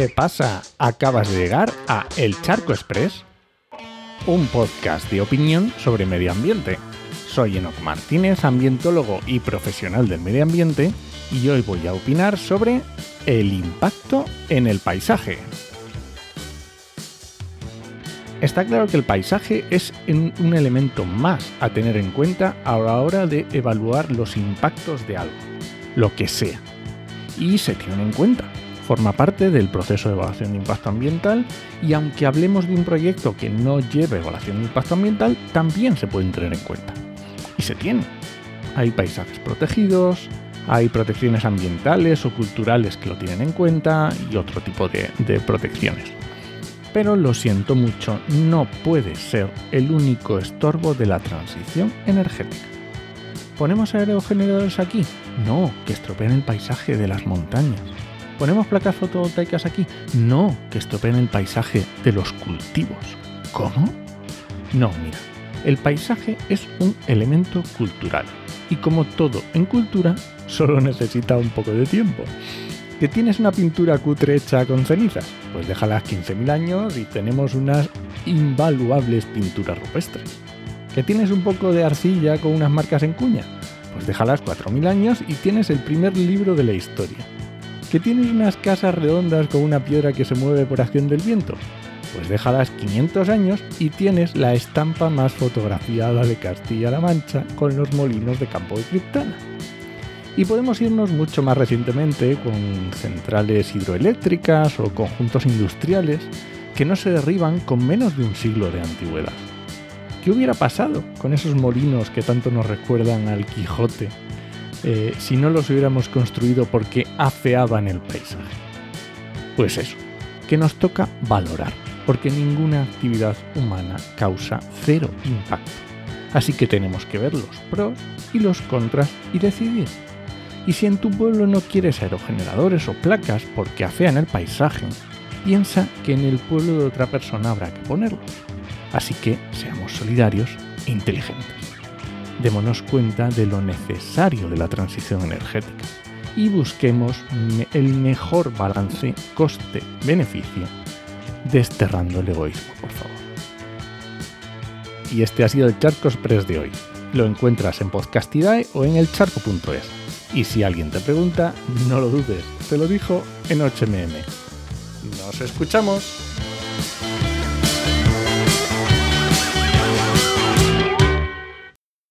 ¿Qué pasa? Acabas de llegar a El Charco Express, un podcast de opinión sobre medio ambiente. Soy Enoc Martínez, ambientólogo y profesional del medio ambiente, y hoy voy a opinar sobre el impacto en el paisaje. Está claro que el paisaje es un elemento más a tener en cuenta a la hora de evaluar los impactos de algo, lo que sea. Y se tiene en cuenta. Forma parte del proceso de evaluación de impacto ambiental y aunque hablemos de un proyecto que no lleve evaluación de impacto ambiental, también se pueden tener en cuenta. Y se tiene. Hay paisajes protegidos, hay protecciones ambientales o culturales que lo tienen en cuenta y otro tipo de, de protecciones pero lo siento mucho, no puede ser el único estorbo de la transición energética. ¿Ponemos aerogeneradores aquí? No, que estropean el paisaje de las montañas. ¿Ponemos placas fotovoltaicas aquí? No, que estropean el paisaje de los cultivos. ¿Cómo? No, mira, el paisaje es un elemento cultural y como todo en cultura, solo necesita un poco de tiempo. ¿Que tienes una pintura cutre hecha con cenizas? Pues déjalas 15.000 años y tenemos unas invaluables pinturas rupestres. ¿Que tienes un poco de arcilla con unas marcas en cuña? Pues déjalas 4.000 años y tienes el primer libro de la historia. ¿Que tienes unas casas redondas con una piedra que se mueve por acción del viento? Pues déjalas 500 años y tienes la estampa más fotografiada de Castilla-La Mancha con los molinos de campo de Criptana. Y podemos irnos mucho más recientemente con centrales hidroeléctricas o conjuntos industriales que no se derriban con menos de un siglo de antigüedad. ¿Qué hubiera pasado con esos molinos que tanto nos recuerdan al Quijote eh, si no los hubiéramos construido porque afeaban el paisaje? Pues eso, que nos toca valorar, porque ninguna actividad humana causa cero impacto. Así que tenemos que ver los pros y los contras y decidir y si en tu pueblo no quieres aerogeneradores o placas porque afean el paisaje, piensa que en el pueblo de otra persona habrá que ponerlos. Así que seamos solidarios e inteligentes. Démonos cuenta de lo necesario de la transición energética y busquemos el mejor balance coste-beneficio, desterrando el egoísmo, por favor. Y este ha sido el Charco Express de hoy. Lo encuentras en Podcastidae o en elcharco.es. Y si alguien te pregunta, no lo dudes, te lo dijo en 8mm. Nos escuchamos.